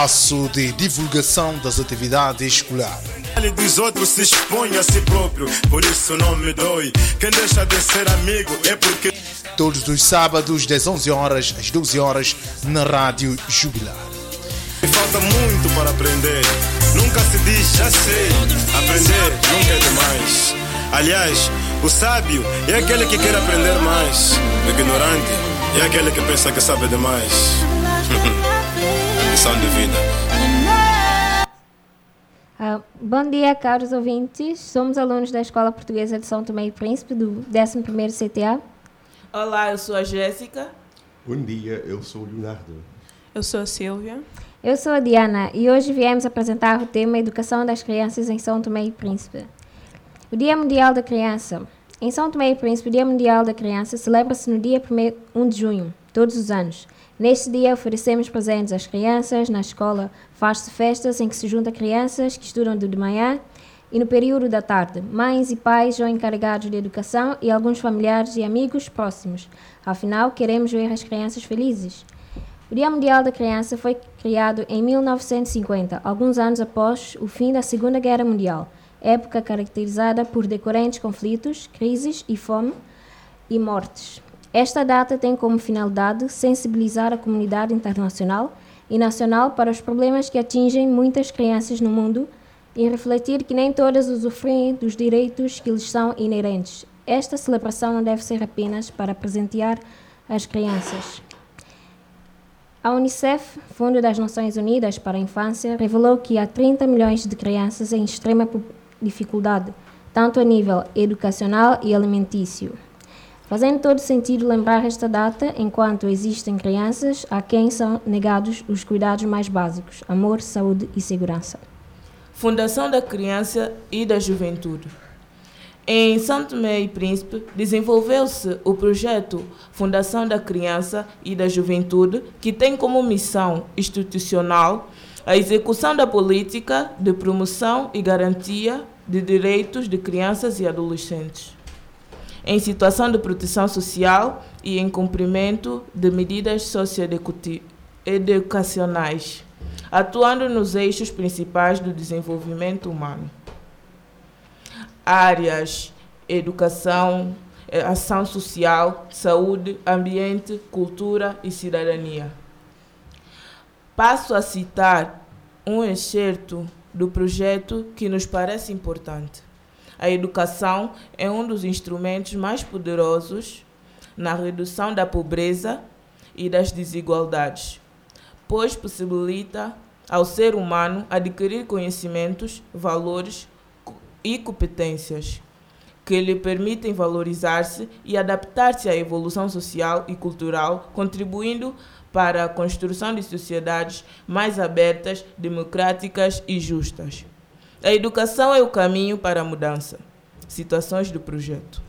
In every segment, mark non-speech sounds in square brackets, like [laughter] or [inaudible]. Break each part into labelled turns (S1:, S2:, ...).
S1: espaço de divulgação das atividades escolares.
S2: Ele dos outros se expõe a si próprio, por isso não me dói. Quem deixa de ser amigo é porque.
S1: Todos os sábados, das 11 horas às 12 horas, na Rádio Jubilar.
S2: Falta muito para aprender. Nunca se diz já sei. Aprender nunca é demais. Aliás, o sábio é aquele que quer aprender mais. O ignorante é aquele que pensa que sabe demais. [laughs] De vida.
S3: Ah, bom dia, caros ouvintes. Somos alunos da Escola Portuguesa de São Tomé e Príncipe, do 11º CTA.
S4: Olá, eu sou a Jéssica.
S5: Bom dia, eu sou o Leonardo.
S6: Eu sou a Silvia.
S3: Eu sou a Diana e hoje viemos apresentar o tema Educação das Crianças em São Tomé e Príncipe. O Dia Mundial da Criança. Em São Tomé e Príncipe, o Dia Mundial da Criança celebra-se no dia 1 de junho, todos os anos. Neste dia, oferecemos presentes às crianças. Na escola, faz-se festas em que se juntam crianças que estudam de manhã e no período da tarde. Mães e pais são encarregados de educação e alguns familiares e amigos próximos. Afinal, queremos ver as crianças felizes. O Dia Mundial da Criança foi criado em 1950, alguns anos após o fim da Segunda Guerra Mundial, época caracterizada por decorrentes conflitos, crises e fome e mortes. Esta data tem como finalidade sensibilizar a comunidade internacional e nacional para os problemas que atingem muitas crianças no mundo e refletir que nem todas usufruem dos direitos que lhes são inerentes. Esta celebração não deve ser apenas para presentear as crianças. A Unicef, Fundo das Nações Unidas para a Infância, revelou que há 30 milhões de crianças em extrema dificuldade, tanto a nível educacional e alimentício. Fazendo todo sentido lembrar esta data enquanto existem crianças a quem são negados os cuidados mais básicos: amor, saúde e segurança.
S4: Fundação da Criança e da Juventude. Em Santo Tomé e Príncipe, desenvolveu-se o projeto Fundação da Criança e da Juventude, que tem como missão institucional a execução da política de promoção e garantia de direitos de crianças e adolescentes, em situação de proteção social e em cumprimento de medidas socioeducacionais, atuando nos eixos principais do desenvolvimento humano áreas educação, eh, ação social, saúde, ambiente, cultura e cidadania. Passo a citar um excerto do projeto que nos parece importante. A educação é um dos instrumentos mais poderosos na redução da pobreza e das desigualdades, pois possibilita ao ser humano adquirir conhecimentos, valores, e competências que lhe permitem valorizar-se e adaptar-se à evolução social e cultural, contribuindo para a construção de sociedades mais abertas, democráticas e justas. A educação é o caminho para a mudança. Situações do projeto.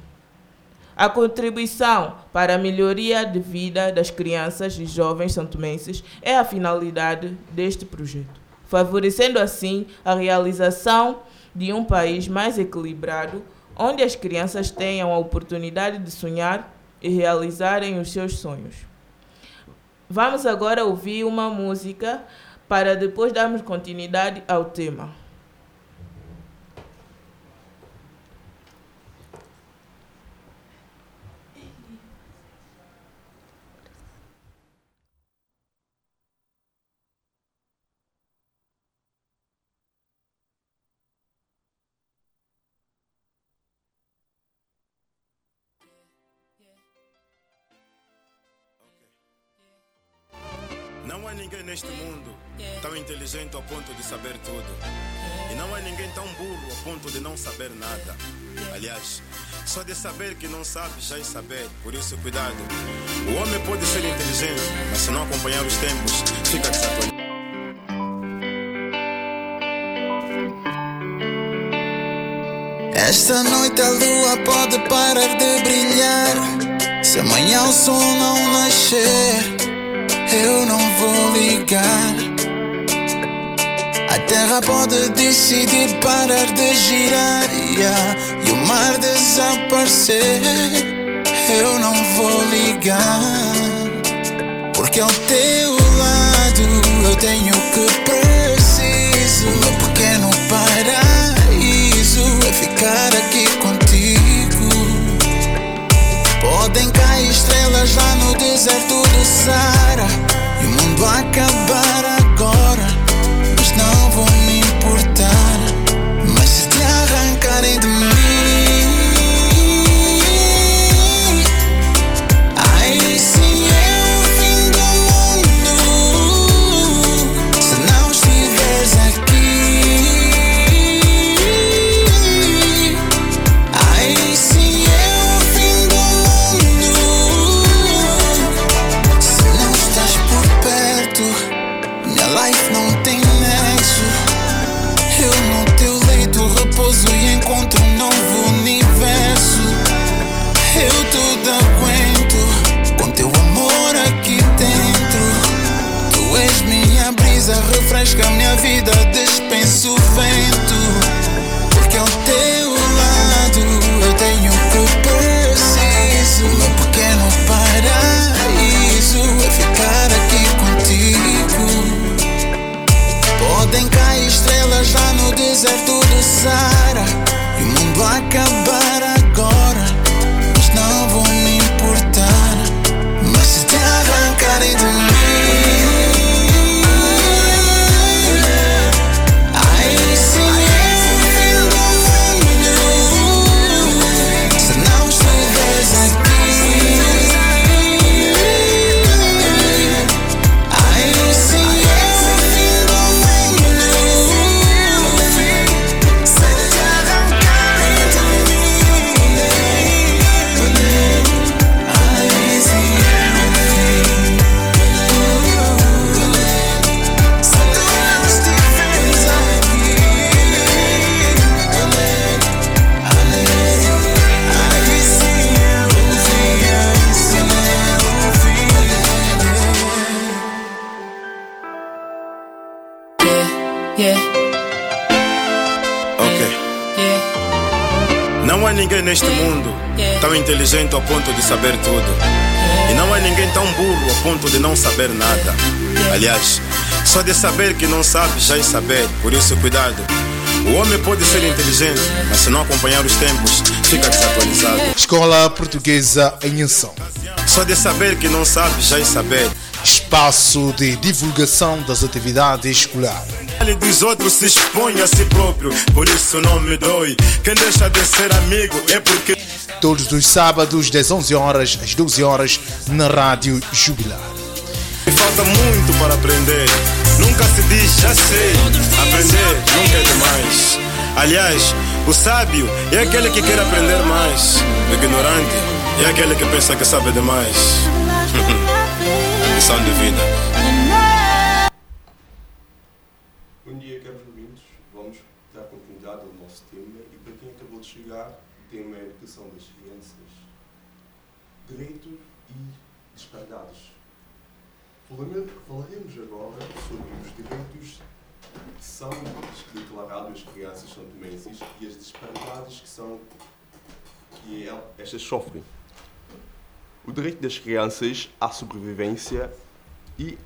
S4: A contribuição para a melhoria de vida das crianças e jovens santomenses é a finalidade deste projeto, favorecendo assim a realização de um país mais equilibrado, onde as crianças tenham a oportunidade de sonhar e realizarem os seus sonhos. Vamos agora ouvir uma música para depois darmos continuidade ao tema.
S2: Há ninguém neste mundo tão inteligente ao ponto de saber tudo. E não há ninguém tão burro ao ponto de não saber nada. Aliás, só de saber que não sabe já é saber, por isso cuidado. O homem pode ser inteligente, mas se não acompanhar os tempos, fica desatualizado.
S7: Esta noite a lua pode parar de brilhar. Se amanhã o sol não nascer eu não vou ligar. A terra pode decidir parar de girar yeah, e o mar desaparecer. Eu não vou ligar, porque ao teu lado eu tenho que preciso. O meu pequeno paraíso é ficar aqui contigo. Podem cair estrelas lá no deserto do Sara e o mundo acabar agora, refresca minha vida, dispenso o vento. Porque ao teu lado eu tenho o que preciso. Meu pequeno paraíso é ficar aqui contigo. Podem cair estrelas lá no deserto do Sara e o mundo acabar
S2: inteligente ao ponto de saber tudo. E não há ninguém tão burro ao ponto de não saber nada. Aliás, só de saber que não sabe já é saber, por isso cuidado. O homem pode ser inteligente, mas se não acompanhar os tempos, fica desatualizado.
S1: Escola Portuguesa em Ação.
S2: Só de saber que não sabe já é saber.
S1: Espaço de divulgação das atividades escolares.
S2: Ele dos outros se expõe a si próprio, por isso não me dói. Quem deixa de ser amigo é porque
S1: Todos os sábados, das 11 horas às 12 horas, na Rádio Jubilar.
S2: Me falta muito para aprender. Nunca se diz já sei. Aprender nunca é demais. Aliás, o sábio é aquele que quer aprender mais. O ignorante é aquele que pensa que sabe demais. [laughs] Lição de vida.
S5: Direitos e. Falame- Falaremos agora sobre os direitos que são declarados às crianças são tomenses e as disparidades que são que el- estas sofrem. O direito das crianças à sobrevivência e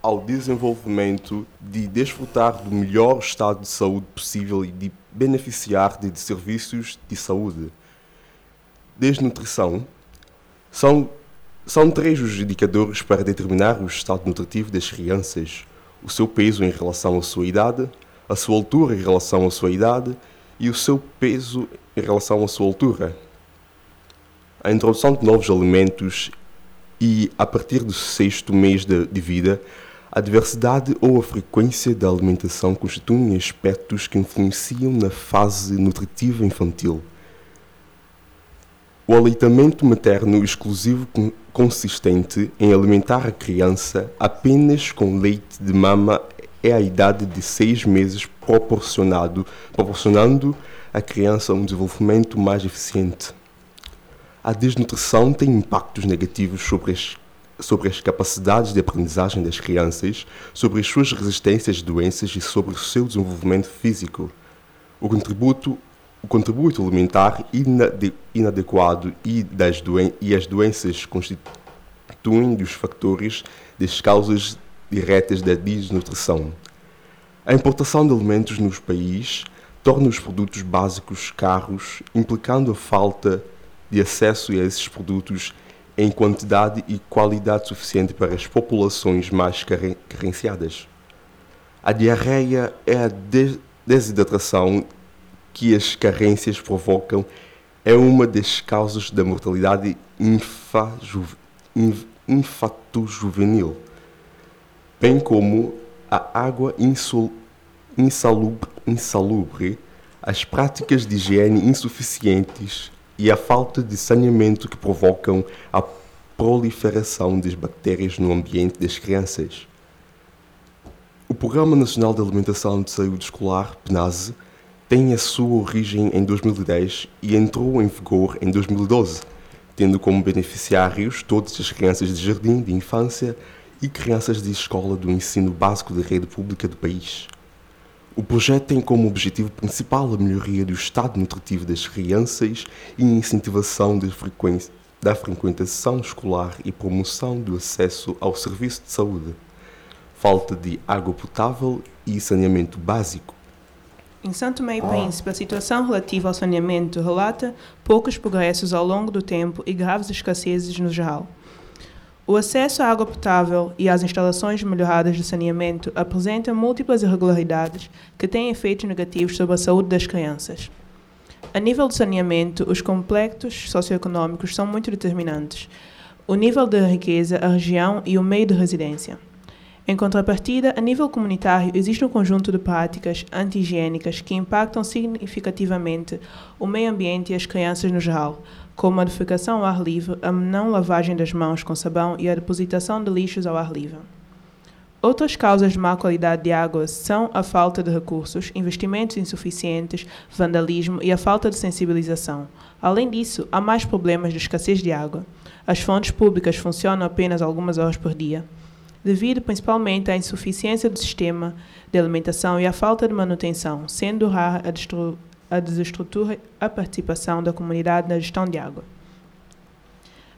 S5: ao desenvolvimento de desfrutar do melhor estado de saúde possível e de beneficiar de serviços de saúde. Desnutrição são, são três os indicadores para determinar o estado nutritivo das crianças: o seu peso em relação à sua idade, a sua altura em relação à sua idade e o seu peso em relação à sua altura. A introdução de novos alimentos e, a partir do sexto mês de, de vida, a diversidade ou a frequência da alimentação constituem aspectos que influenciam na fase nutritiva infantil. O aleitamento materno exclusivo con- consistente em alimentar a criança apenas com leite de mama é a idade de seis meses proporcionado, proporcionando à criança um desenvolvimento mais eficiente. A desnutrição tem impactos negativos sobre as, sobre as capacidades de aprendizagem das crianças, sobre as suas resistências a doenças e sobre o seu desenvolvimento físico. O contributo, o contributo alimentar inade, inadequado e, das e as doenças constituem dos fatores das causas diretas da desnutrição. A importação de alimentos nos países torna os produtos básicos caros, implicando a falta de acesso a esses produtos em quantidade e qualidade suficiente para as populações mais carenciadas. A diarreia é a desidratação que as carências provocam é uma das causas da mortalidade infanto-juvenil, bem como a água insalubre, insalubre, as práticas de higiene insuficientes e a falta de saneamento que provocam a proliferação das bactérias no ambiente das crianças. O Programa Nacional de Alimentação de Saúde Escolar, PNASE, tem a sua origem em 2010 e entrou em vigor em 2012, tendo como beneficiários todas as crianças de jardim de infância e crianças de escola do ensino básico da rede pública do país. O projeto tem como objetivo principal a melhoria do estado nutritivo das crianças e incentivação da frequentação escolar e promoção do acesso ao serviço de saúde falta de água potável e saneamento básico.
S8: Em Santo e Príncipe, a situação relativa ao saneamento relata poucos progressos ao longo do tempo e graves escassezes no geral. O acesso à água potável e às instalações melhoradas de saneamento apresenta múltiplas irregularidades que têm efeitos negativos sobre a saúde das crianças. A nível de saneamento, os complexos socioeconômicos são muito determinantes. O nível de riqueza, a região e o meio de residência. Em contrapartida, a nível comunitário, existe um conjunto de práticas anti-higiênicas que impactam significativamente o meio ambiente e as crianças no geral, como a defecação ao ar livre, a não lavagem das mãos com sabão e a depositação de lixos ao ar livre. Outras causas de má qualidade de água são a falta de recursos, investimentos insuficientes, vandalismo e a falta de sensibilização. Além disso, há mais problemas de escassez de água. As fontes públicas funcionam apenas algumas horas por dia devido principalmente à insuficiência do sistema de alimentação e à falta de manutenção, sendo rara a, a desestrutura a participação da comunidade na gestão de água.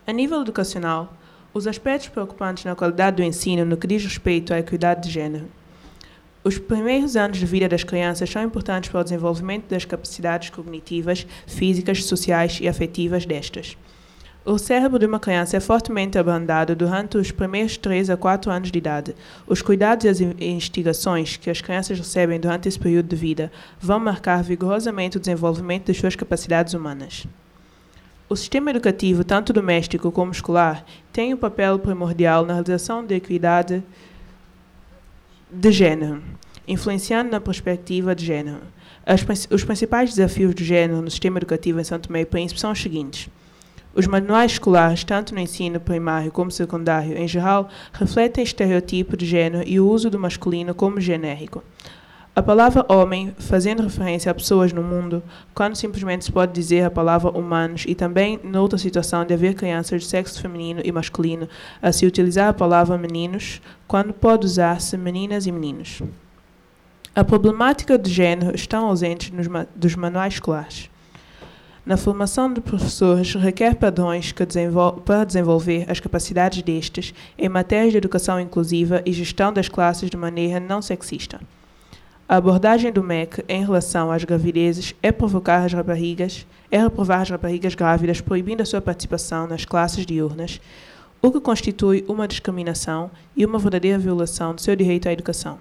S8: A nível educacional, os aspectos preocupantes na qualidade do ensino no que diz respeito à equidade de gênero. Os primeiros anos de vida das crianças são importantes para o desenvolvimento das capacidades cognitivas, físicas, sociais e afetivas destas. O cérebro de uma criança é fortemente abandado durante os primeiros 3 a 4 anos de idade. Os cuidados e as investigações que as crianças recebem durante esse período de vida vão marcar vigorosamente o desenvolvimento de suas capacidades humanas. O sistema educativo, tanto doméstico como escolar, tem um papel primordial na realização da equidade de gênero, influenciando na perspectiva de gênero. As, os principais desafios de gênero no sistema educativo em Santo e Príncipe são os seguintes. Os manuais escolares, tanto no ensino primário como secundário, em geral, refletem estereotipo de gênero e o uso do masculino como genérico. A palavra homem, fazendo referência a pessoas no mundo, quando simplesmente se pode dizer a palavra humanos, e também noutra situação de haver crianças de sexo feminino e masculino, a se utilizar a palavra meninos, quando pode usar-se meninas e meninos. A problemática de gênero está ausente nos ma dos manuais escolares. Na formação de professores, requer padrões desenvol para desenvolver as capacidades destes em matérias de educação inclusiva e gestão das classes de maneira não sexista. A abordagem do MEC em relação às gravidezes é provocar as raparigas, é reprovar as raparigas grávidas proibindo a sua participação nas classes diurnas, o que constitui uma discriminação e uma verdadeira violação do seu direito à educação.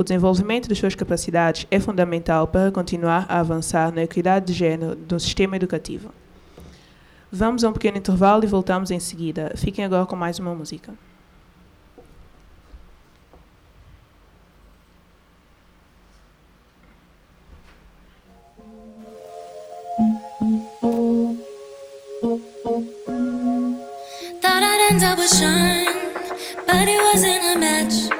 S8: O desenvolvimento de suas capacidades é fundamental para continuar a avançar na equidade de gênero do sistema educativo. Vamos a um pequeno intervalo e voltamos em seguida. Fiquem agora com mais uma música.
S9: Thought I'd end up with Sean, but it wasn't a match.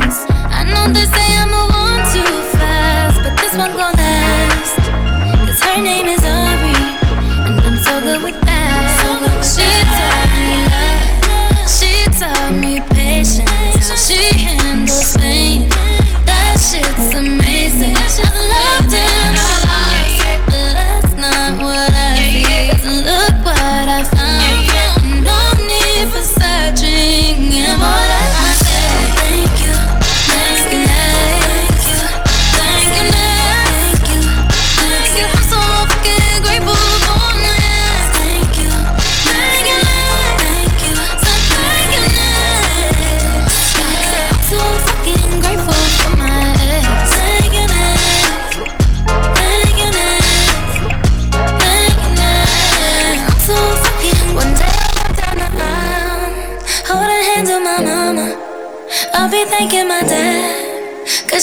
S9: I know they say I'm a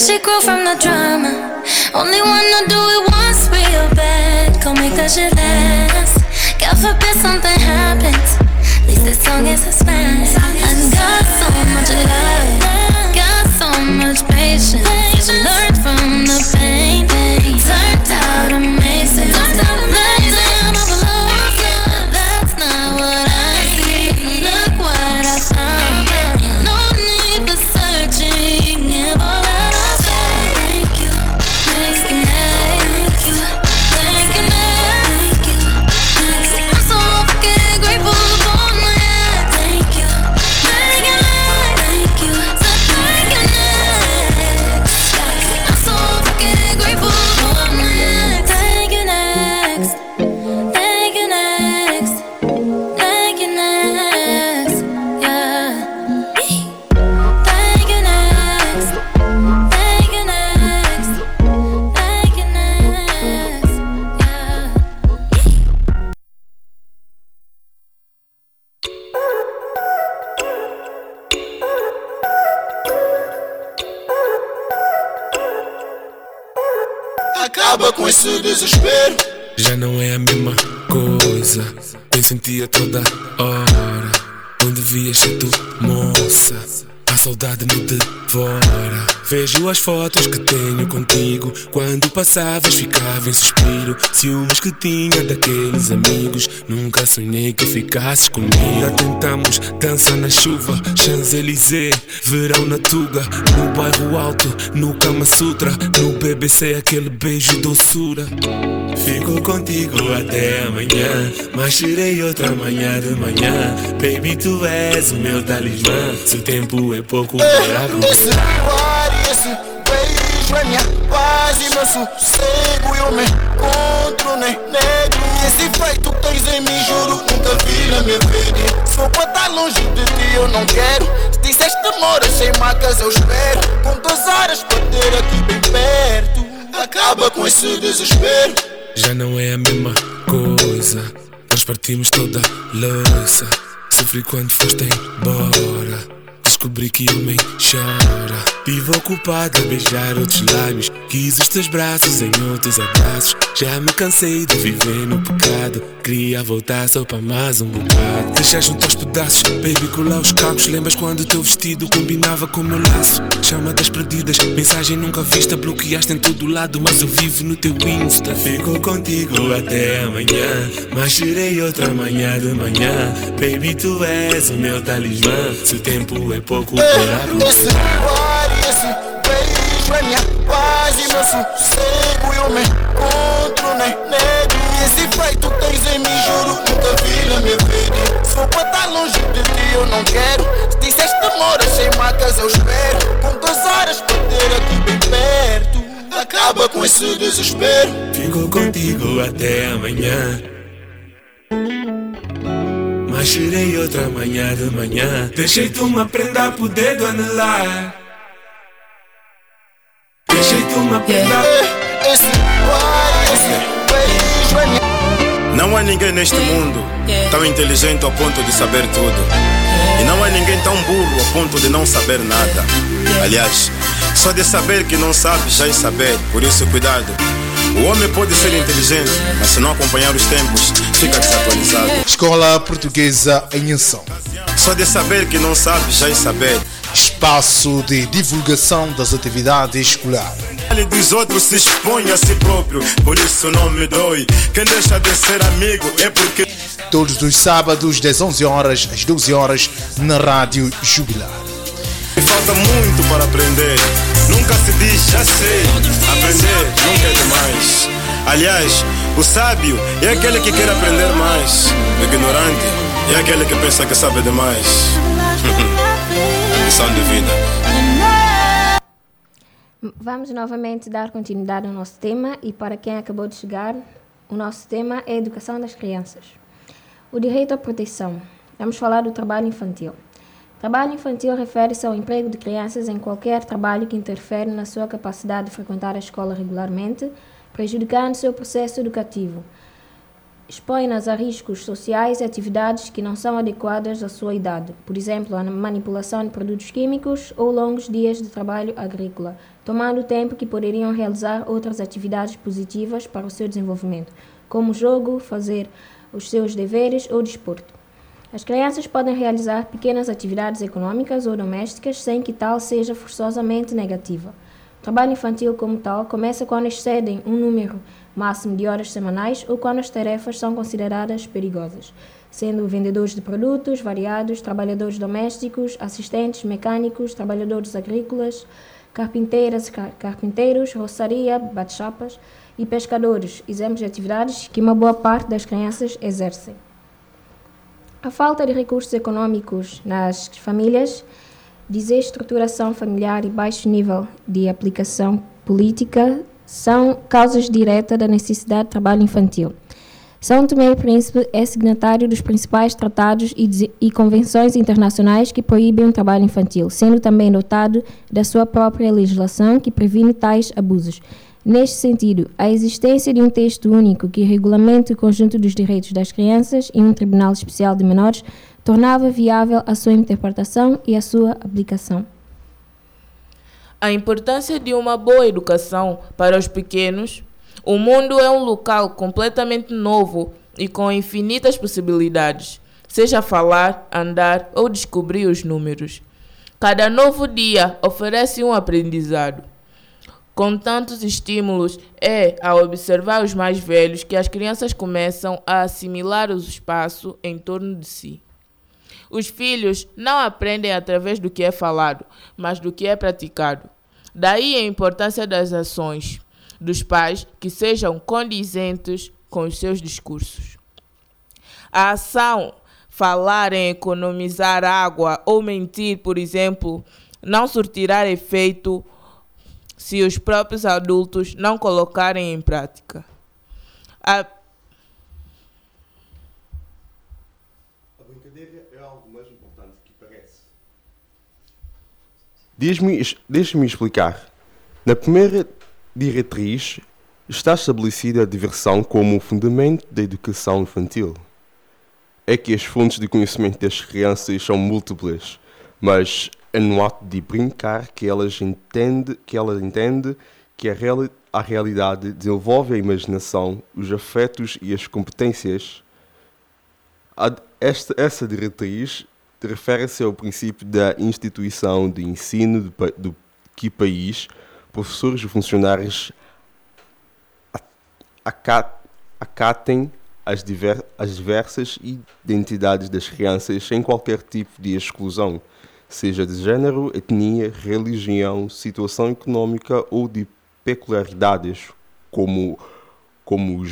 S9: she grew from the drama. Only wanna do it once real bad. Go make that shit last. God forbid something happens. At least this song is smash. I got so much love. Got so much patience. Learned from the pain.
S10: Não é a mesma coisa. Em ti a toda hora. Não devias ser tu, moça. Saudade me devora. Vejo as fotos que tenho contigo. Quando passavas, ficava em suspiro. Ciúmes que tinha daqueles amigos. Nunca sonhei que ficasses comigo. Já tentamos dança na chuva, Champs-Élysées, verão na Tuga. No bairro alto, no Kama Sutra. No BBC, aquele beijo doçura. Fico contigo até amanhã. Mas tirei outra manhã de manhã. Baby, tu és o meu talismã. Se o tempo é pouco
S11: ar e esse beijo é minha paz e meu sossego. Eu me encontro nem negro. E esse feito que tens em mim, juro, nunca vi na minha vida. Se for para estar longe de ti, eu não quero. Se disseste demoras sem marcas, eu espero. Com duas horas para ter aqui bem perto. Acaba com esse desespero.
S10: Já não é a mesma coisa. Nós partimos toda louça. Sofri quando foste embora. Descobri que homem chora. Vivo ocupado a beijar outros lábios. Quis os teus braços em outros abraços. Já me cansei de viver no pecado. Queria voltar só para mais um bocado. Deixar junto aos pedaços, baby, colar os cacos. Lembras quando o teu vestido combinava com o meu laço? Chama das perdidas, mensagem nunca vista. Bloqueaste em todo lado, mas eu vivo no teu Insta. Fico contigo até amanhã. Mas tirei outra manhã de manhã. Baby, tu és o meu talismã. Se o tempo é pouco para
S11: Esse ar e esse beijo é minha paz e meu sossego. Eu me encontro nem negro. E esse que tens em mim, juro, nunca vi na minha vida. Se for para estar longe de ti, eu não quero. Se disseste demoras sem marcas, eu espero. Com duas horas para ter aqui bem perto. Acaba com esse desespero.
S10: Fico contigo até amanhã. Mas tirei outra manhã de manhã. Deixei-te uma prenda pro dedo anelar. Deixei-te uma prenda.
S11: Esse é
S2: Não há ninguém neste mundo tão inteligente ao ponto de saber tudo. E não há ninguém tão burro ao ponto de não saber nada. Aliás, só de saber que não sabe já é saber, por isso cuidado. O homem pode ser inteligente, mas se não acompanhar os tempos, fica desatualizado.
S1: Escola Portuguesa em Ação.
S2: Só de saber que não sabe já é saber.
S1: Espaço de divulgação das atividades escolares.
S2: Ele dos outros se expõe a si próprio, por isso não me dói. Quem deixa de ser amigo é porque
S1: Todos os sábados, das 11 horas às 12 horas, na Rádio Jubilar.
S2: Falta muito para aprender. Nunca se diz já sei. Aprender nunca é demais. Aliás, o sábio é aquele que quer aprender mais. O ignorante é aquele que pensa que sabe demais. [laughs] Lição de vida.
S3: Vamos novamente dar continuidade ao nosso tema e para quem acabou de chegar, o nosso tema é a educação das crianças. O direito à proteção. Vamos falar do trabalho infantil. Trabalho infantil refere-se ao emprego de crianças em qualquer trabalho que interfere na sua capacidade de frequentar a escola regularmente, prejudicando seu processo educativo. expõe-nas a riscos sociais e atividades que não são adequadas à sua idade, por exemplo, a manipulação de produtos químicos ou longos dias de trabalho agrícola, tomando tempo que poderiam realizar outras atividades positivas para o seu desenvolvimento, como jogo, fazer os seus deveres ou desporto. As crianças podem realizar pequenas atividades econômicas ou domésticas sem que tal seja forçosamente negativa. O trabalho infantil, como tal, começa quando excedem um número máximo de horas semanais ou quando as tarefas são consideradas perigosas, sendo vendedores de produtos variados, trabalhadores domésticos, assistentes mecânicos, trabalhadores agrícolas, carpinteiras, carpinteiros, roçaria, bate-chapas e pescadores, exemplos de atividades que uma boa parte das crianças exercem. A falta de recursos econômicos nas famílias, desestruturação familiar e baixo nível de aplicação política são causas diretas da necessidade de trabalho infantil. São Tomé e Príncipe é signatário dos principais tratados e, e, convenções internacionais que proíbem o trabalho infantil, sendo também dotado da sua própria legislação que previne tais abusos. Neste sentido, a existência de um texto único que regulamente o conjunto dos direitos das crianças e um Tribunal Especial de Menores tornava viável a sua interpretação e a sua aplicação.
S4: A importância de uma boa educação para os pequenos. O mundo é um local completamente novo e com infinitas possibilidades, seja falar, andar ou descobrir os números. Cada novo dia oferece um aprendizado. Com tantos estímulos, é ao observar os mais velhos que as crianças começam a assimilar o espaço em torno de si. Os filhos não aprendem através do que é falado, mas do que é praticado. Daí a importância das ações dos pais que sejam condizentes com os seus discursos. A ação falar em economizar água ou mentir, por exemplo, não surtirá efeito se os próprios adultos não colocarem em prática. A
S5: Deixe-me deixe explicar. Na primeira diretriz está estabelecida a diversão como fundamento da educação infantil. É que as fontes de conhecimento das crianças são múltiplas, mas é no ato de brincar que elas entende que ela entende que a, reali a realidade desenvolve a imaginação, os afetos e as competências. Esta, essa diretriz refere-se ao princípio da instituição de ensino do, do que país, professores e funcionários acatem as, diver, as diversas identidades das crianças sem qualquer tipo de exclusão, seja de género, etnia, religião, situação econômica ou de peculiaridades, como, como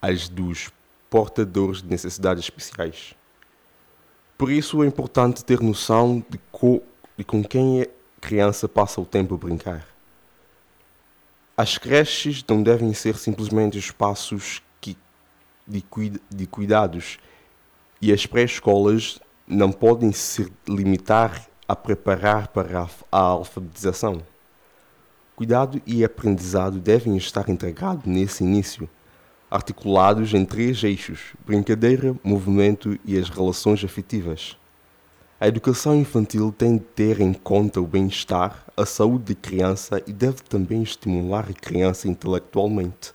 S5: as dos portadores de necessidades especiais. Por isso é importante ter noção de, co, de com quem a criança passa o tempo a brincar. As creches não devem ser simplesmente espaços que, de, de cuidados e as pré-escolas não podem se limitar a preparar para a alfabetização. Cuidado e aprendizado devem estar integrados nesse início articulados em três eixos: brincadeira, movimento e as relações afetivas. A educação infantil tem de ter em conta o bem-estar, a saúde da criança e deve também estimular a criança intelectualmente.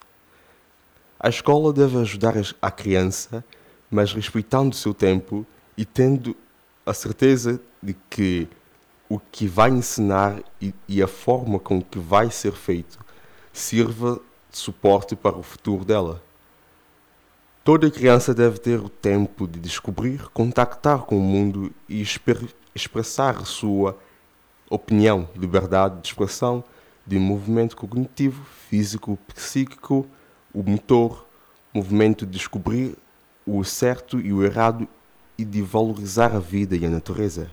S5: A escola deve ajudar a criança, mas respeitando o seu tempo e tendo a certeza de que o que vai ensinar e, e a forma com que vai ser feito sirva de suporte para o futuro dela. Toda criança deve ter o tempo de descobrir, contactar com o mundo e expressar sua opinião, liberdade de expressão, de movimento cognitivo, físico, psíquico, o motor, movimento de descobrir o certo e o errado e de valorizar a vida e a natureza.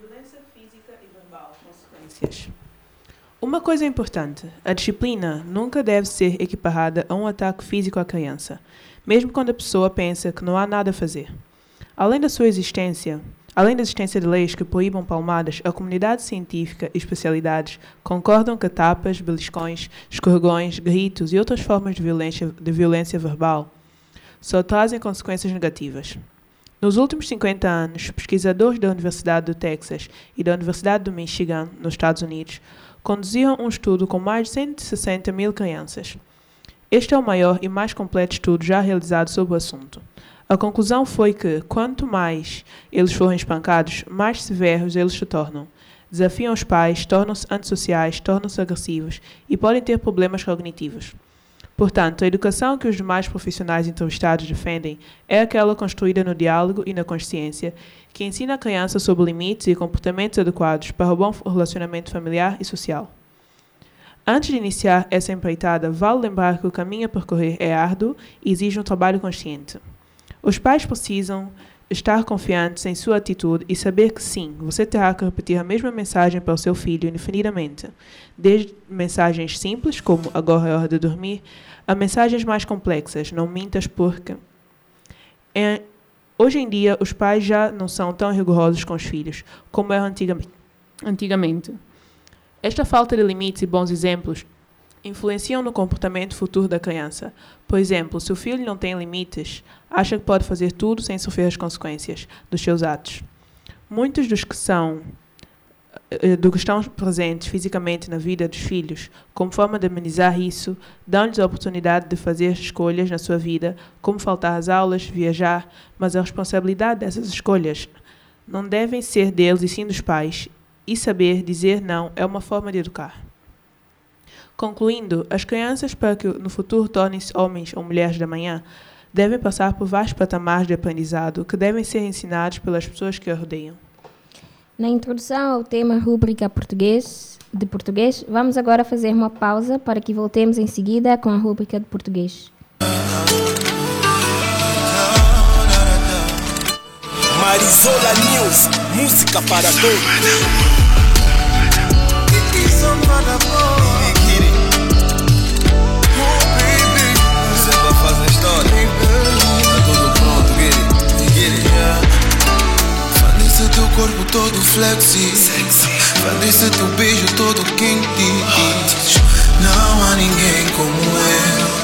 S8: Violência física e verbal, consequências. Uma coisa importante: a disciplina nunca deve ser equiparada a um ataque físico à criança mesmo quando a pessoa pensa que não há nada a fazer. Além da sua existência, além da existência de leis que proíbam palmadas, a comunidade científica e especialidades concordam que tapas, beliscões, escorregões, gritos e outras formas de violência, de violência verbal só trazem consequências negativas. Nos últimos 50 anos, pesquisadores da Universidade do Texas e da Universidade do Michigan, nos Estados Unidos, conduziram um estudo com mais de 160 mil crianças. Este é o maior e mais completo estudo já realizado sobre o assunto. A conclusão foi que, quanto mais eles forem espancados, mais severos eles se tornam. Desafiam os pais, tornam-se antissociais, tornam-se agressivos e podem ter problemas cognitivos. Portanto, a educação que os demais profissionais entrevistados defendem é aquela construída no diálogo e na consciência, que ensina a criança sobre limites e comportamentos adequados para o bom relacionamento familiar e social. Antes de iniciar essa empreitada, vale lembrar que o caminho a percorrer é árduo e exige um trabalho consciente. Os pais precisam estar confiantes em sua atitude e saber que sim, você terá que repetir a mesma mensagem para o seu filho infinitamente, desde mensagens simples, como agora é hora de dormir, a mensagens mais complexas, não mintas porque. É, hoje em dia, os pais já não são tão rigorosos com os filhos como eram antigamente. antigamente. Esta falta de limites e bons exemplos influenciam no comportamento futuro da criança. Por exemplo, se o filho não tem limites, acha que pode fazer tudo sem sofrer as consequências dos seus atos. Muitos dos que são eh, do que estão presentes fisicamente na vida dos filhos, como forma de amenizar isso, dão-lhes a oportunidade de fazer escolhas na sua vida, como faltar às aulas, viajar, mas a responsabilidade dessas escolhas não devem ser deles e sim dos pais, e saber dizer não é uma forma de educar. Concluindo, as crianças, para que no futuro tornem-se homens ou mulheres da manhã, devem passar por vários patamares de aprendizado que devem ser ensinados pelas pessoas que a rodeiam.
S3: Na introdução ao tema rúbrica português, de português, vamos agora fazer uma pausa para que voltemos em seguida com a rúbrica de português.
S12: Marisola News, música para todos.
S7: Todo flexi. Fã teu beijo todo quente. Não há ninguém como eu.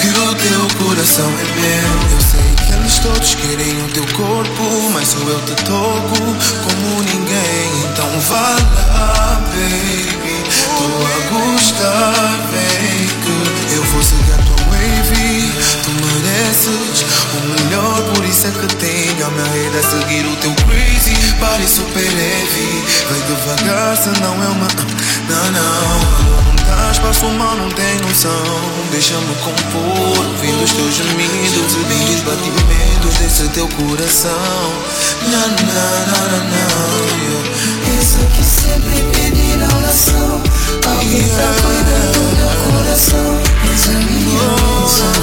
S7: Que o teu coração é meu. Eu sei que eles todos querem o teu corpo Mas só eu te toco como ninguém. Então vá lá, baby. Tô a gostar, que eu vou seguir a tua wave Tu mereces o melhor, por isso é que tenho a minha rede a seguir o teu Body super heavy, vai devagar, senão é uma. Não, não, dá espaço mal, não tem noção. Deixa-me compor, ouvindo os teus gemidos e os batimentos desse teu coração. Não, não, não, não, não.
S9: Isso que sempre pedi na oração. Alguém pra cuidar do meu coração. Essa é a minha bênção.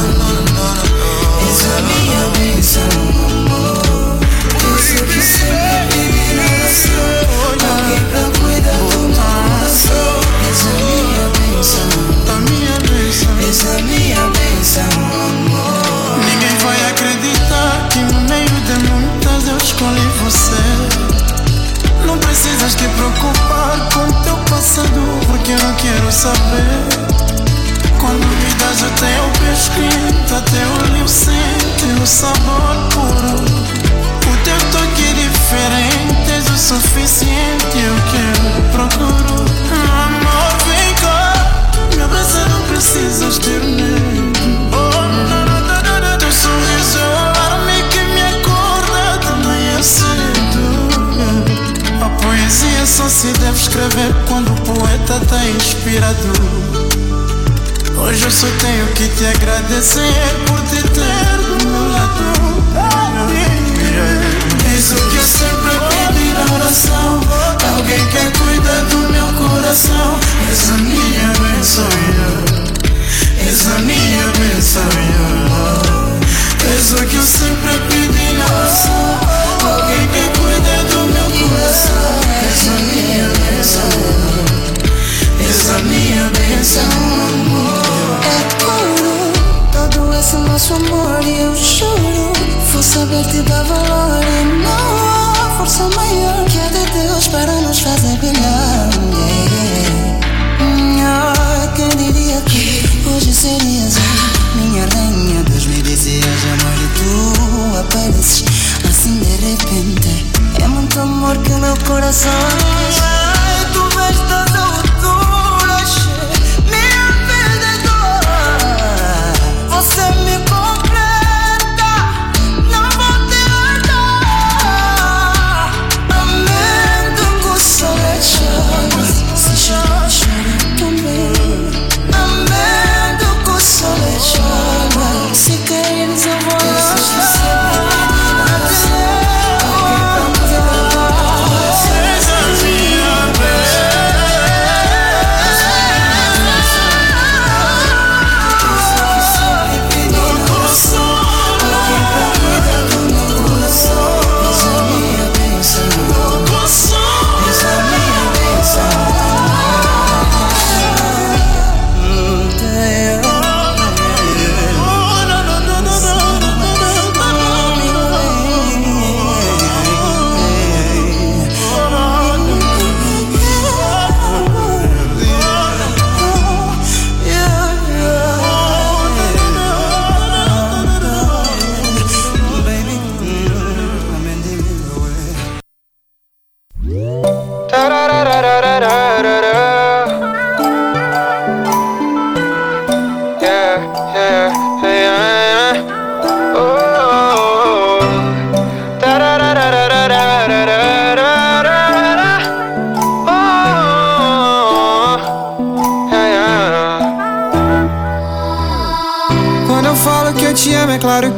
S9: Essa é a minha bênção, amor. Isso que sempre
S7: sabor puro. O teu toque diferente é o suficiente, eu procuro. Amor, vem cá, me abraça, não precisas ter medo. Oh, não, não, não, não. Teu sorriso é o alarme que me acorda de manhã cedo. A poesia só se deve escrever quando o poeta tá inspirado. Hoje eu só tenho que te agradecer por te ter do meu lado. Isso que eu sempre pedi na oração. Alguém que cuida do meu coração. Essa minha bênção, essa minha bênção. Isso que eu sempre pedi na oração.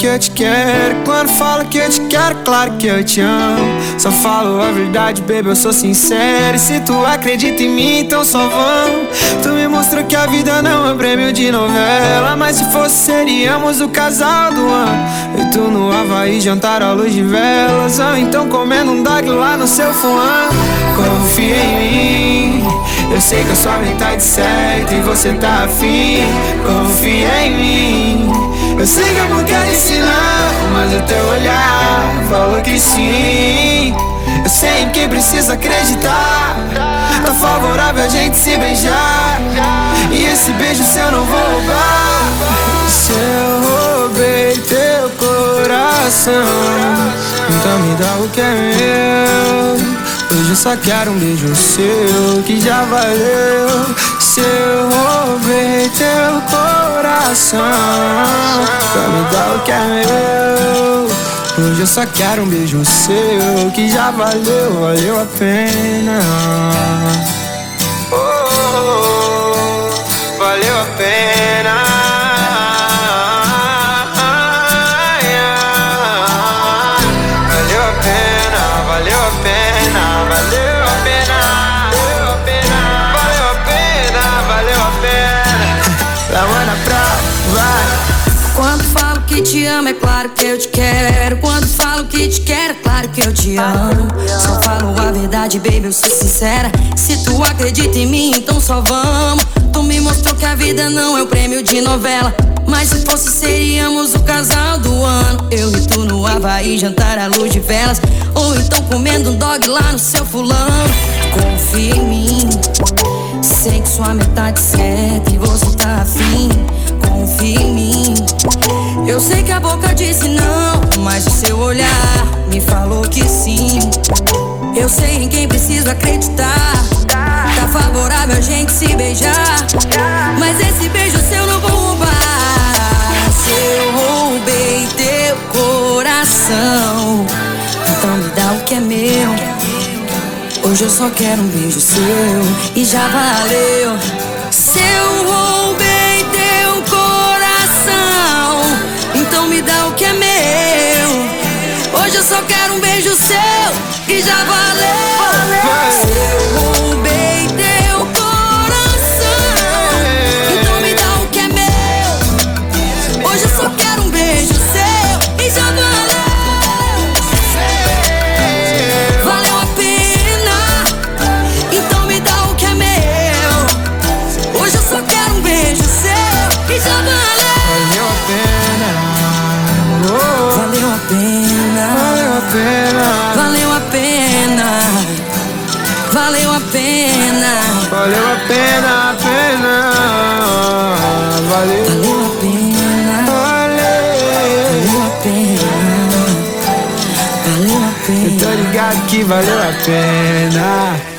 S9: Eu te
S13: quero. Quando falo que eu te quero, claro que eu te amo. Só falo a verdade, baby, eu sou sincero. E se tu acredita em mim, então só vamos. Tu me mostrou que a vida não é prêmio de novela. Mas se fosse, seríamos o casal do ano. E tu no Havaí, jantar à luz de velas. Ou então comendo um dog lá no seu fuan. Confia em mim. Eu sei que a metade certa e você tá afim. Confia em mim. Eu sei que eu não quero ensinar, mas o teu olhar falou que sim. Eu sei em quem precisa acreditar. Tá favorável a gente se beijar. E esse beijo seu eu não vou roubar. Se eu roubei teu coração, então me dá o que é meu. Hoje eu só quero um beijo seu que já valeu. Se eu roubei teu coração, pra me dar o que é meu. Hoje eu só quero um beijo seu que já valeu, valeu a pena.
S14: Que te quero, claro que eu te amo. Só falo a verdade, baby, eu sou sincera. Se tu acredita em mim, então só vamos. Tu me mostrou que a vida não é um prêmio de novela. Mas se fosse, seríamos o casal do ano. Eu e tu no Havaí, jantar à luz de velas. Ou então comendo um dog lá no seu fulano. Confia em mim. Sei que sua metade certa e você tá afim. Confia em mim. Eu sei que a boca disse não, mas o seu olhar me falou que sim. Eu sei em quem preciso acreditar. Tá favorável a gente se beijar. Mas esse beijo seu não vou roubar. Se eu roubei teu coração, então me dá o que é meu. Hoje eu só quero um beijo seu e já valeu. Se Ils avaient que valeu a pena.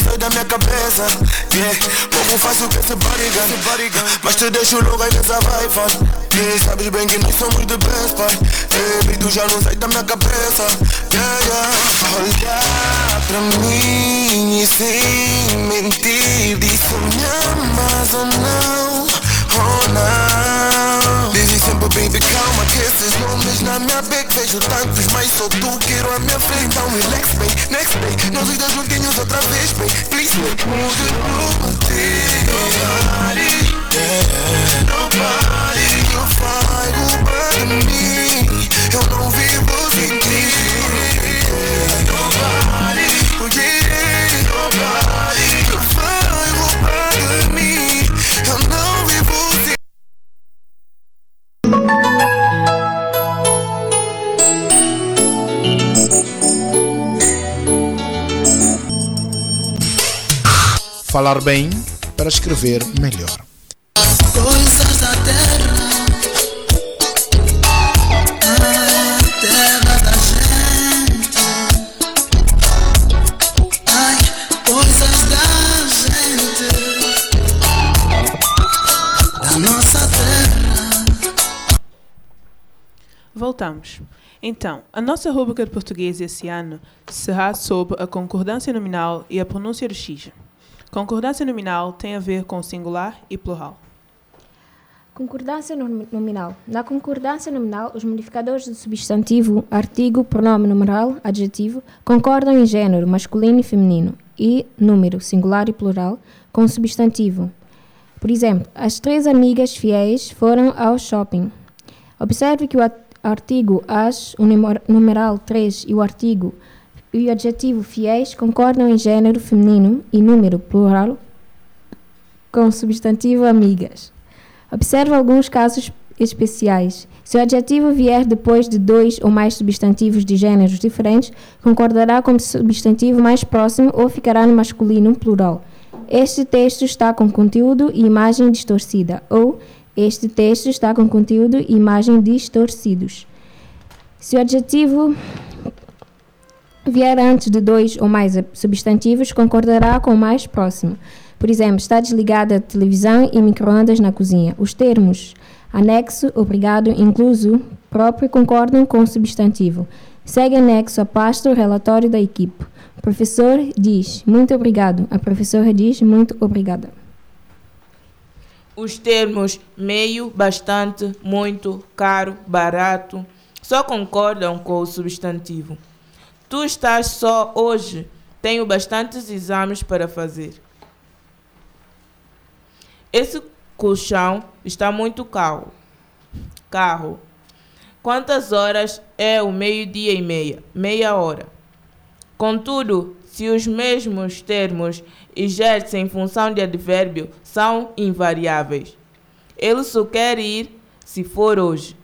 S11: Não saio da minha cabeça yeah. Pouco faço com esse bodygun Mas te deixo logo aí nessa vibe yeah. Sabes bem que nós somos the best pai Baby, tu já não sai da minha cabeça yeah, yeah. Olhar pra mim e sem mentir Diz se me amas ou não Oh não Sempre baby calma que esses nomes na minha beca Vejo tantos mas só tu quero a minha frente Então relax bem, next bem Nós os dois juntinhos outra vez bem Please move it contigo Nobody, nobody. You vai roubar de
S1: Falar bem para escrever melhor.
S15: Coisas da terra, a terra da gente. Ai, coisas da gente, da nossa terra.
S8: Voltamos. Então, a nossa rúbrica de português esse ano será sobre a concordância nominal e a pronúncia do X. Concordância nominal tem a ver com singular e plural.
S3: Concordância nom- nominal. Na concordância nominal, os modificadores do substantivo, artigo, pronome numeral, adjetivo, concordam em gênero masculino e feminino e número, singular e plural, com substantivo. Por exemplo, as três amigas fiéis foram ao shopping. Observe que o artigo as, o numer- numeral 3 e o artigo e o adjetivo fiéis concordam em gênero feminino e número plural com o substantivo amigas. Observe alguns casos especiais. Se o adjetivo vier depois de dois ou mais substantivos de gêneros diferentes, concordará com o substantivo mais próximo ou ficará no masculino plural. Este texto está com conteúdo e imagem distorcida, ou este texto está com conteúdo e imagem distorcidos. Se o adjetivo vier antes de dois ou mais substantivos, concordará com o mais próximo. Por exemplo, está desligada a televisão e microondas na cozinha. Os termos anexo, obrigado, incluso, próprio concordam com o substantivo. Segue anexo a pasta o relatório da equipe. O professor diz muito obrigado. A professora diz muito obrigada.
S4: Os termos meio, bastante, muito, caro, barato só concordam com o substantivo. Tu estás só hoje. Tenho bastantes exames para fazer. Esse colchão está muito caro. Carro. Quantas horas é o meio-dia e meia? Meia hora. Contudo, se os mesmos termos exercem função de advérbio, são invariáveis. Ele só quer ir se for hoje.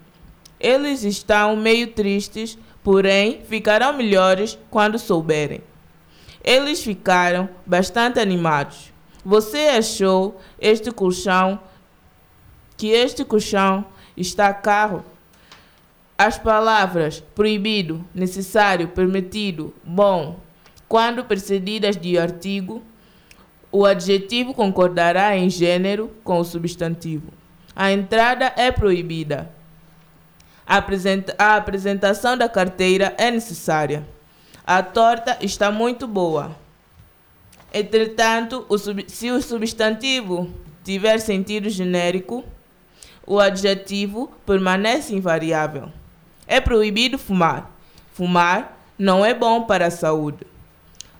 S4: Eles estão meio tristes, porém ficarão melhores quando souberem. Eles ficaram bastante animados. Você achou este colchão que este colchão está caro? As palavras proibido, necessário, permitido, bom, quando precedidas de artigo, o adjetivo concordará em gênero com o substantivo. A entrada é proibida. A, apresenta a apresentação da carteira é necessária. A torta está muito boa. Entretanto, o se o substantivo tiver sentido genérico, o adjetivo permanece invariável. É proibido fumar. Fumar não é bom para a saúde.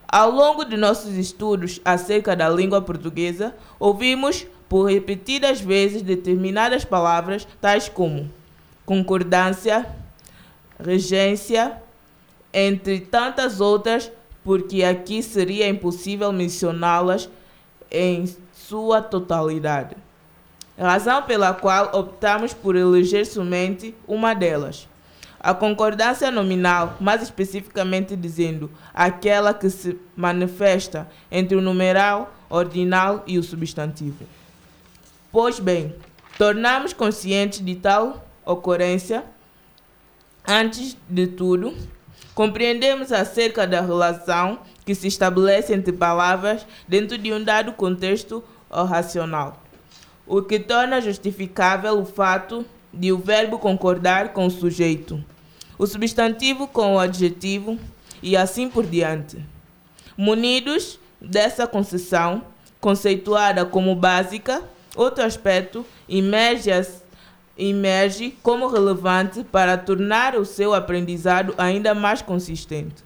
S4: Ao longo de nossos estudos acerca da língua portuguesa, ouvimos por repetidas vezes determinadas palavras, tais como concordância, regência, entre tantas outras, porque aqui seria impossível mencioná-las em sua totalidade. Razão pela qual optamos por eleger somente uma delas. A concordância nominal, mais especificamente dizendo, aquela que se manifesta entre o numeral, ordinal e o substantivo. Pois bem, tornamos conscientes de tal ocorrência, antes de tudo, compreendemos acerca da relação que se estabelece entre palavras dentro de um dado contexto ou racional, o que torna justificável o fato de o verbo concordar com o sujeito, o substantivo com o adjetivo e assim por diante. Munidos dessa concessão, conceituada como básica, outro aspecto emerge, emerge como relevante para tornar o seu aprendizado ainda mais consistente,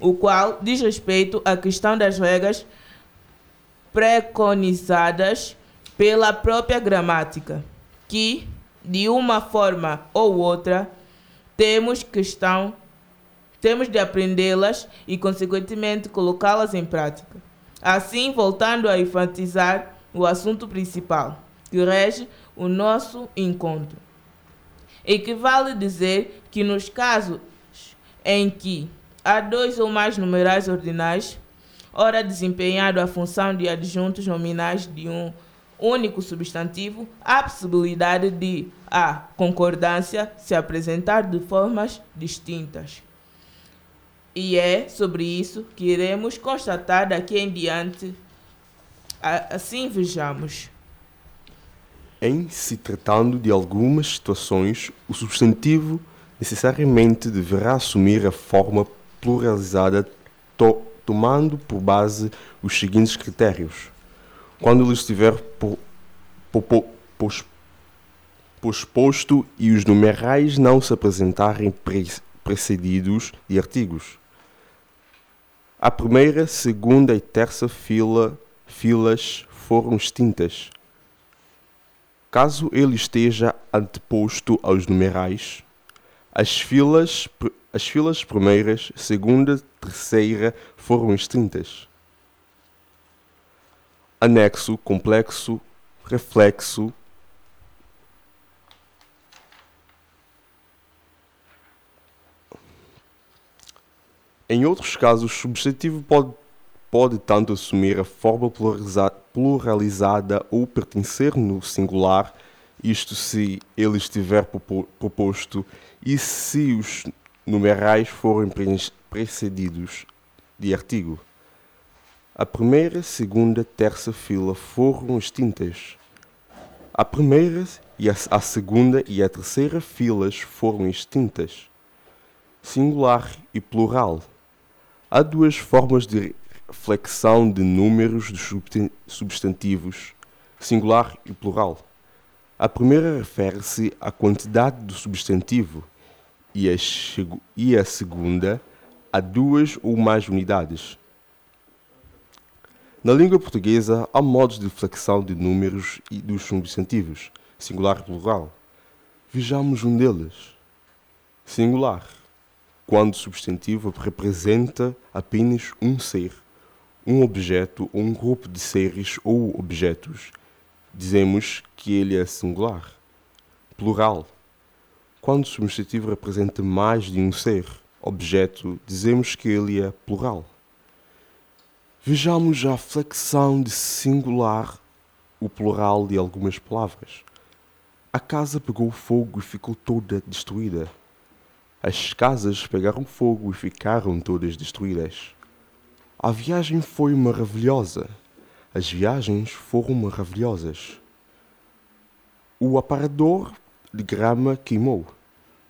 S4: o qual diz respeito à questão das regras preconizadas pela própria gramática, que, de uma forma ou outra, temos questão temos de aprendê-las e, consequentemente, colocá-las em prática. Assim, voltando a enfatizar o assunto principal, que rege o nosso encontro. Equivale dizer que nos casos em que há dois ou mais numerais ordinais, ora desempenhado a função de adjuntos nominais de um único substantivo, há possibilidade de a concordância se apresentar de formas distintas. E é sobre isso que iremos constatar daqui em diante. Assim vejamos.
S5: Em se tratando de algumas situações, o substantivo necessariamente deverá assumir a forma pluralizada, to tomando por base os seguintes critérios. Quando ele estiver po po pos posposto e os numerais não se apresentarem pre precedidos de artigos. A primeira, segunda e terça fila, filas foram extintas. Caso ele esteja anteposto aos numerais, as filas, as filas primeiras, segunda, terceira foram extintas. Anexo, complexo, reflexo, Em outros casos, o substantivo pode, pode tanto assumir a forma pluraliza, pluralizada ou pertencer no singular, isto se ele estiver proposto e se os numerais forem precedidos de artigo. A primeira, segunda, terça fila foram extintas. A primeira e a segunda e a terceira filas foram extintas. Singular e plural. Há duas formas de flexão de números dos substantivos, singular e plural. A primeira refere-se à quantidade do substantivo e a, e a segunda a duas ou mais unidades. Na língua portuguesa, há modos de flexão de números e dos substantivos, singular e plural. Vejamos um deles. Singular quando o substantivo representa apenas um ser, um objeto ou um grupo de seres ou objetos. Dizemos que ele é singular. Plural. Quando o substantivo representa mais de um ser, objeto, dizemos que ele é plural. Vejamos a flexão de singular, o plural de algumas palavras. A casa pegou fogo e ficou toda destruída. As casas pegaram fogo e ficaram todas destruídas. A viagem foi maravilhosa. As viagens foram maravilhosas. O aparador de grama queimou.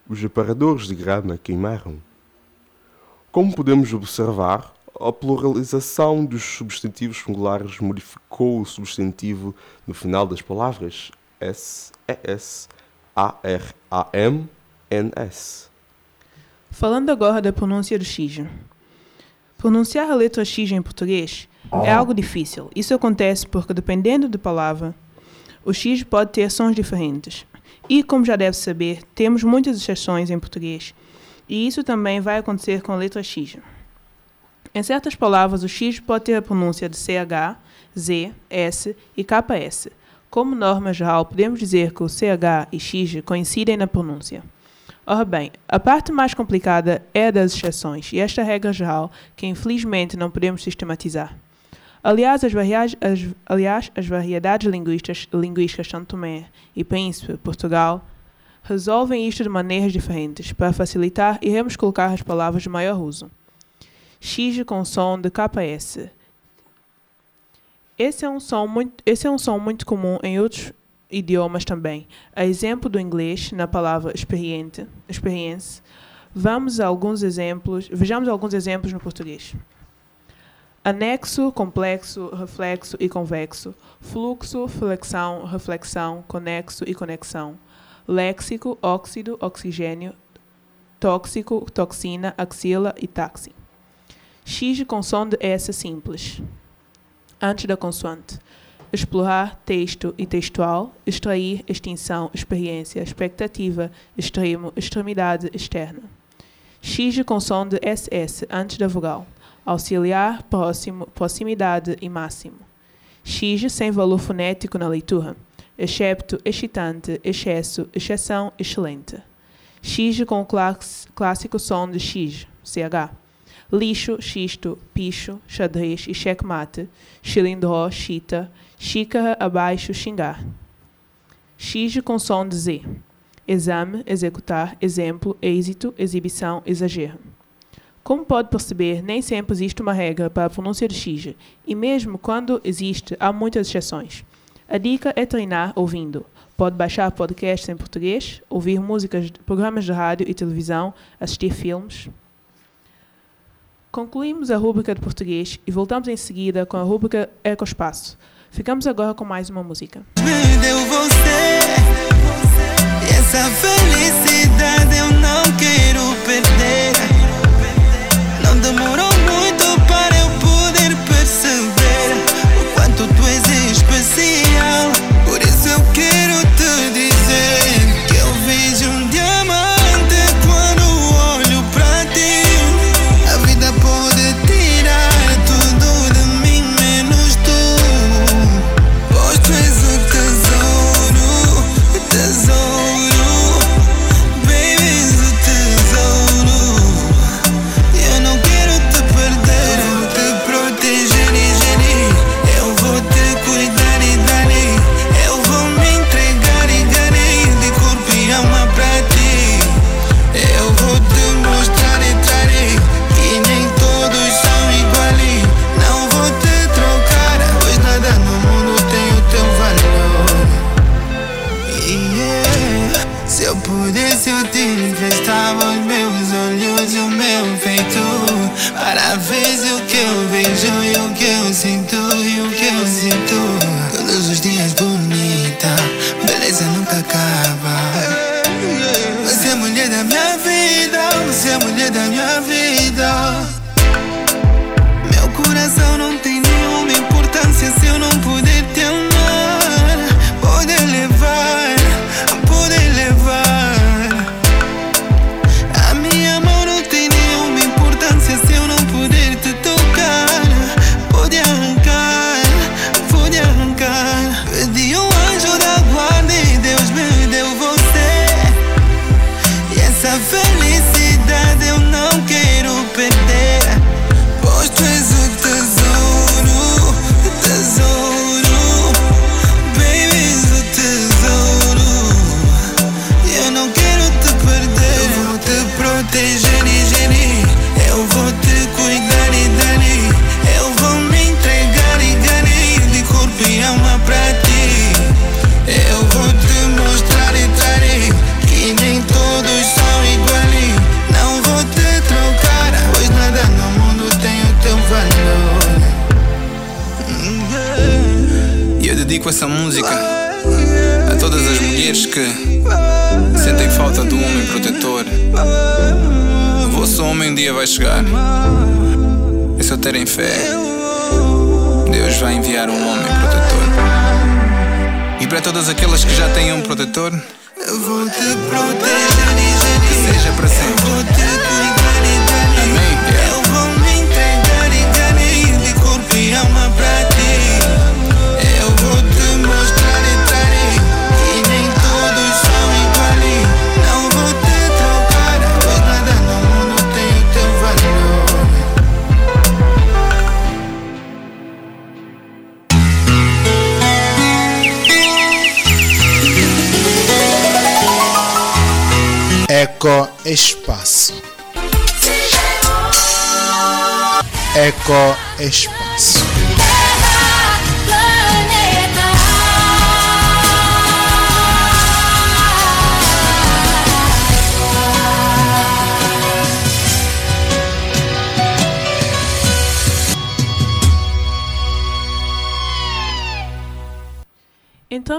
S5: Os aparadores de grama queimaram. Como podemos observar, a pluralização dos substantivos singulares modificou o substantivo no final das palavras S, S, A, R, A, M, N, S.
S8: Falando agora da pronúncia do X. Pronunciar a letra X em português é algo difícil. Isso acontece porque, dependendo da palavra, O X pode ter sons diferentes. E, como já deve saber, temos muitas exceções em português. E isso também vai acontecer com a letra X. Em certas palavras, o X pode ter a pronúncia de CH, Z, S e KS. Como norma geral, podemos dizer que o CH e X coincidem na pronúncia. Ora bem, a parte mais complicada é a das exceções, e esta regra geral que infelizmente não podemos sistematizar. Aliás, as, variedades, as, aliás, as variedades linguísticas, São Tomé e Príncipe, Portugal, resolvem isto de maneiras diferentes para facilitar iremos colocar as palavras de maior uso. X com som de KS. Esse é um som muito, esse é um som muito comum em outros idiomas também. A exemplo do inglês, na palavra experiente, experience, vamos alguns exemplos, vejamos alguns exemplos no português. Anexo, complexo, reflexo e convexo. Fluxo, flexão, reflexão, conexo e conexão. Léxico, óxido, oxigênio. Tóxico, toxina, axila e táxi. X com som de S simples. Antes da consoante. Explorar, texto e textual. Extrair, extinção, experiência, expectativa, extremo, extremidade, externa. X com som de SS antes da vogal auxiliar, próximo, proximidade e máximo. X sem valor fonético na leitura, excepto, excitante, excesso, exceção, excelente. X com o clássico som de X, CH. Lixo, xisto, picho, xadrez e checkmate, xilindró, chita, xícara abaixo, xingar. X com som de Z. Exame, executar, exemplo, êxito, exibição, exagero. Como pode perceber, nem sempre existe uma regra para a pronúncia de X, e mesmo quando existe, há muitas exceções. A dica é treinar ouvindo. Pode baixar podcasts em português, ouvir músicas, programas de rádio e televisão, assistir filmes. Concluímos a rúbrica de português e voltamos em seguida com a rúbrica Ecoespaço. Ficamos agora com mais uma música.
S7: Me deu você, e essa felicidade eu não quero perder.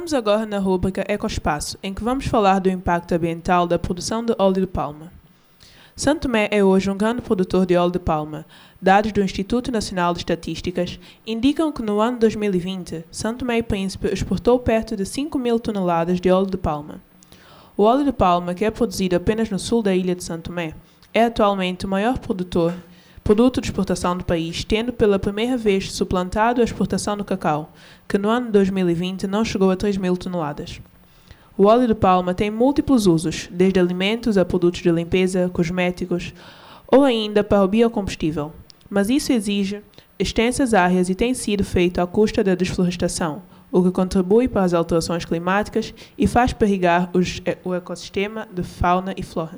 S8: Entramos agora na rúbrica Ecoespaço, em que vamos falar do impacto ambiental da produção de óleo de palma. Santo Tomé é hoje um grande produtor de óleo de palma. Dados do Instituto Nacional de Estatísticas indicam que no ano 2020, Santo Tomé e Príncipe exportou perto de 5 mil toneladas de óleo de palma. O óleo de palma, que é produzido apenas no sul da ilha de Santo Tomé, é atualmente o maior produtor, produto de exportação do país, tendo pela primeira vez suplantado a exportação do cacau, que no ano 2020 não chegou a 3 mil toneladas. O óleo de palma tem múltiplos usos, desde alimentos a produtos de limpeza, cosméticos ou ainda para o biocombustível, mas isso exige extensas áreas e tem sido feito à custa da desflorestação, o que contribui para as alterações climáticas e faz perigar os- o ecossistema de fauna e flora.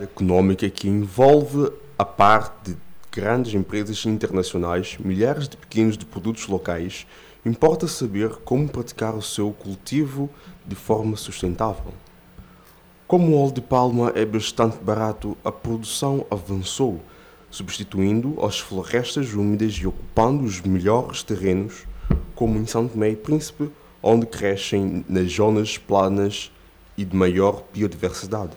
S5: Econômica que envolve a parte de grandes empresas internacionais, milhares de pequenos de produtos locais, importa saber como praticar o seu cultivo de forma sustentável. Como o óleo de palma é bastante barato, a produção avançou, substituindo as florestas úmidas e ocupando os melhores terrenos, como em São Tomé e Príncipe, onde crescem nas zonas planas e de maior biodiversidade.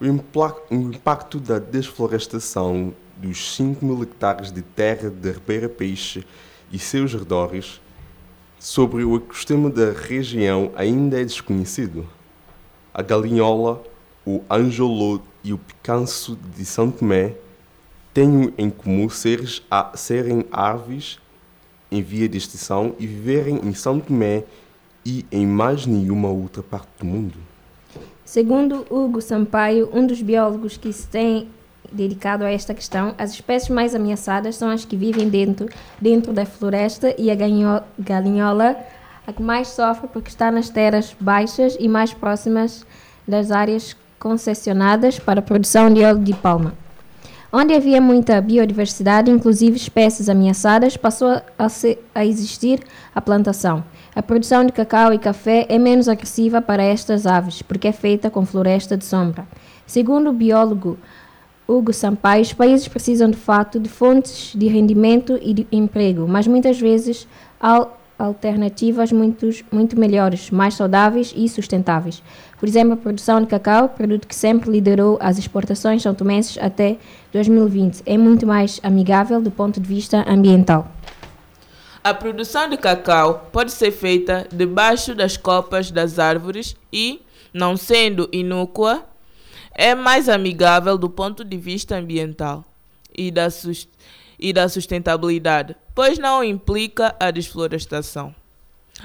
S5: O o impacto da desflorestação dos 5 mil hectares de terra de Ribeira Peixe e seus redores sobre o ecossistema da região ainda é desconhecido. A galinhola, o angelô e o picanço de São Tomé têm em comum seres a, serem aves em via de extinção e viverem em São Tomé e em mais nenhuma outra parte do mundo.
S3: Segundo Hugo Sampaio, um dos biólogos que se tem dedicado a esta questão, as espécies mais ameaçadas são as que vivem dentro, dentro da floresta e a galinhola, a que mais sofre porque está nas terras baixas e mais próximas das áreas concessionadas para a produção de óleo de palma. Onde havia muita biodiversidade, inclusive espécies ameaçadas, passou a, a existir a plantação. A produção de cacau e café é menos agressiva para estas aves, porque é feita com floresta de sombra. Segundo o biólogo Hugo Sampaio, os países precisam de fato de fontes de rendimento e de emprego, mas muitas vezes alternativas muitos, muito melhores, mais saudáveis e sustentáveis. Por exemplo, a produção de cacau, produto que sempre liderou as exportações são tomenses até 2020, é muito mais amigável do ponto de vista ambiental.
S4: A produção de cacau pode ser feita debaixo das copas das árvores e, não sendo inúqua, é mais amigável do ponto de vista ambiental e da, sus- e da sustentabilidade, pois não implica a desflorestação.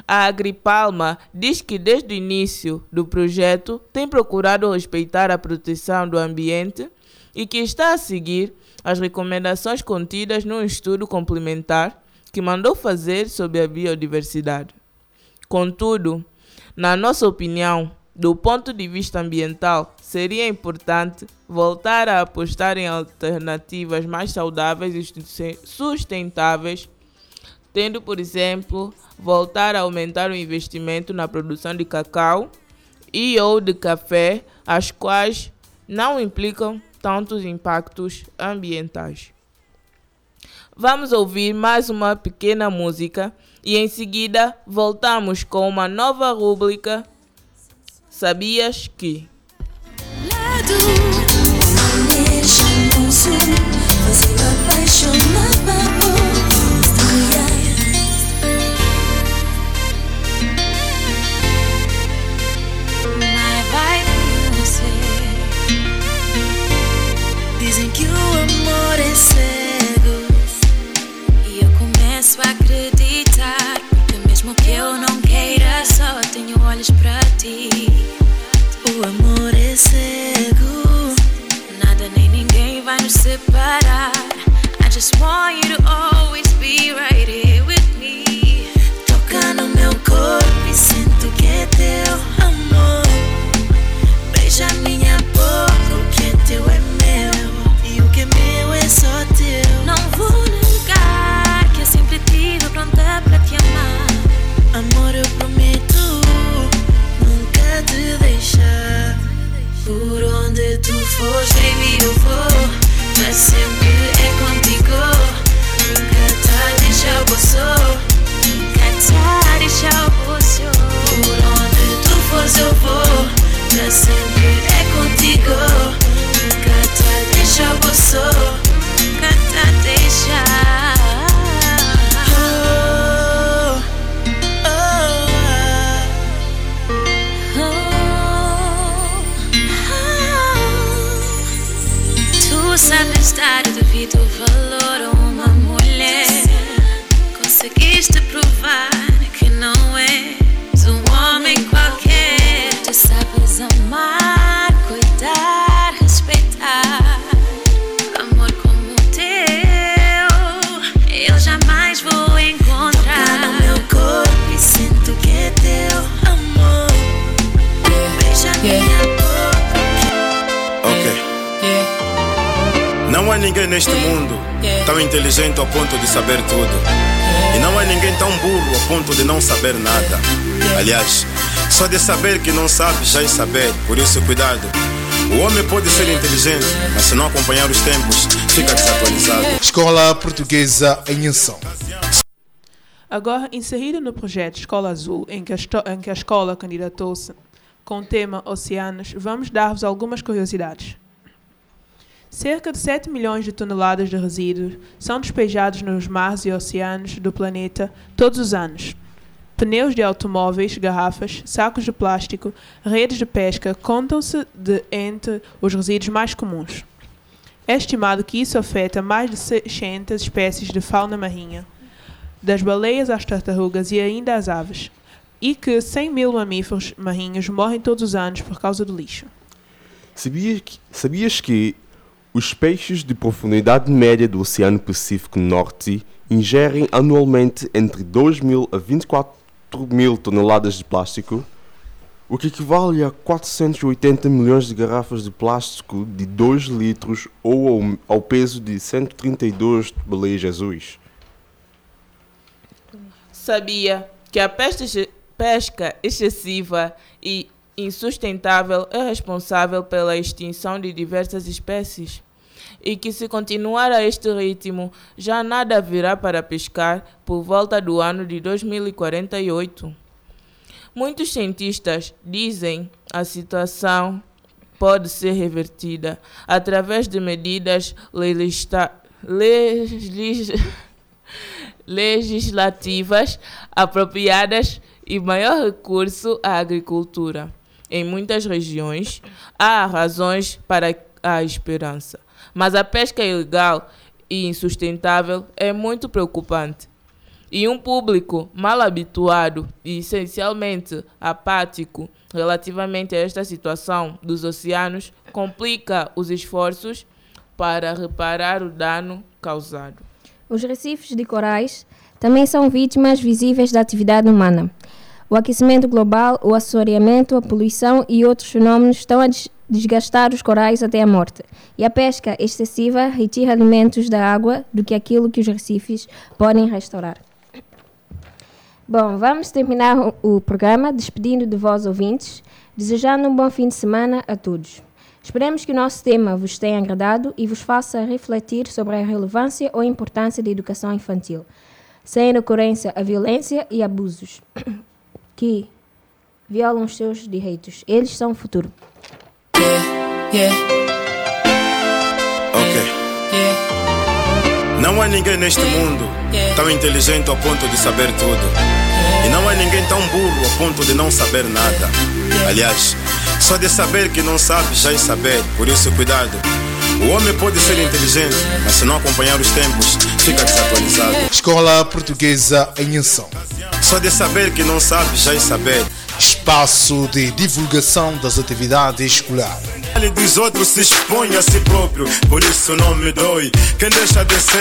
S4: A Agripalma diz que desde o início do projeto tem procurado respeitar a proteção do ambiente e que está a seguir as recomendações contidas num estudo complementar que mandou fazer sobre a biodiversidade. Contudo, na nossa opinião, do ponto de vista ambiental, seria importante voltar a apostar em alternativas mais saudáveis e susten- sustentáveis, tendo, por exemplo, voltar a aumentar o investimento na produção de cacau e ou de café, as quais não implicam tantos impactos ambientais. Vamos ouvir mais uma pequena música e em seguida voltamos com uma nova rúbrica Sabias que?
S9: Dizem que o amor é cego. E eu começo a acreditar Porque mesmo que eu não queira Só tenho olhos para ti cego. Nada nem ninguém vai nos separar. I just want you to always be right here with me. Toca no meu corpo e sinto que é teu amor. Beija minha boca, o que é teu é meu. E o que é meu é só teu. Não vou negar que eu sempre estive pronta pra te amar. Amor, eu prometo nunca te deixar. Por onde tu fores, baby, eu vou. Mas sempre é contigo. Nunca te deixar você. Nunca te deixar você. Por onde tu fores, eu vou. Mas sempre é contigo. Nunca te deixar você. Nunca te deixar.
S2: Neste mundo tão inteligente ao ponto de saber tudo. E não há ninguém tão burro ao ponto de não saber nada. Aliás, só de saber que não sabe já é saber, por isso cuidado. O homem pode ser inteligente, mas se não acompanhar os tempos, fica desatualizado.
S1: Escola Portuguesa em Ação.
S8: Agora, inserido no projeto Escola Azul, em que a, em que a escola candidatou-se com o tema Oceanos, vamos dar-vos algumas curiosidades. Cerca de 7 milhões de toneladas de resíduos são despejados nos mares e oceanos do planeta todos os anos. Pneus de automóveis, garrafas, sacos de plástico, redes de pesca contam-se de entre os resíduos mais comuns. É estimado que isso afeta mais de 600 espécies de fauna marinha, das baleias às tartarugas e ainda às aves, e que 100 mil mamíferos marinhos morrem todos os anos por causa do lixo.
S16: Sabias que, sabias que os peixes de profundidade média do Oceano Pacífico Norte ingerem anualmente entre 2 mil a 24 mil toneladas de plástico, o que equivale a 480 milhões de garrafas de plástico de 2 litros ou ao, ao peso de 132 de baleias azuis.
S4: Sabia que a pesca excessiva e insustentável é responsável pela extinção de diversas espécies? E que se continuar a este ritmo, já nada virá para pescar por volta do ano de 2048? Muitos cientistas dizem a situação pode ser revertida através de medidas legislista- legis- legislativas apropriadas e maior recurso à agricultura. Em muitas regiões, há razões para a esperança, mas a pesca ilegal e insustentável é muito preocupante. E um público mal habituado e essencialmente apático relativamente a esta situação dos oceanos complica os esforços para reparar o dano causado.
S3: Os recifes de corais também são vítimas visíveis da atividade humana. O aquecimento global, o assoreamento, a poluição e outros fenômenos estão a des- desgastar os corais até a morte. E a pesca excessiva retira alimentos da água do que aquilo que os recifes podem restaurar. Bom, vamos terminar o, programa despedindo de vós ouvintes, desejando um bom fim de semana a todos. Esperamos que o nosso tema vos tenha agradado e vos faça refletir sobre a relevância ou importância da educação infantil, sem recorrência à violência e abusos que violam os seus direitos. Eles são o futuro.
S2: Ok. Não há ninguém neste mundo tão inteligente ao ponto de saber tudo. E não há ninguém tão burro ao ponto de não saber nada. Aliás, só de saber que não sabe já é saber, por isso cuidado. O homem pode ser inteligente, mas se não acompanhar os tempos, fica desatualizado.
S1: Escola Portuguesa em Ação.
S2: Só de saber que não sabe já é saber.
S1: Espaço de divulgação das atividades escolares.
S2: Ele dos outros se expõe a si próprio, por isso não me dói. Quem deixa de ser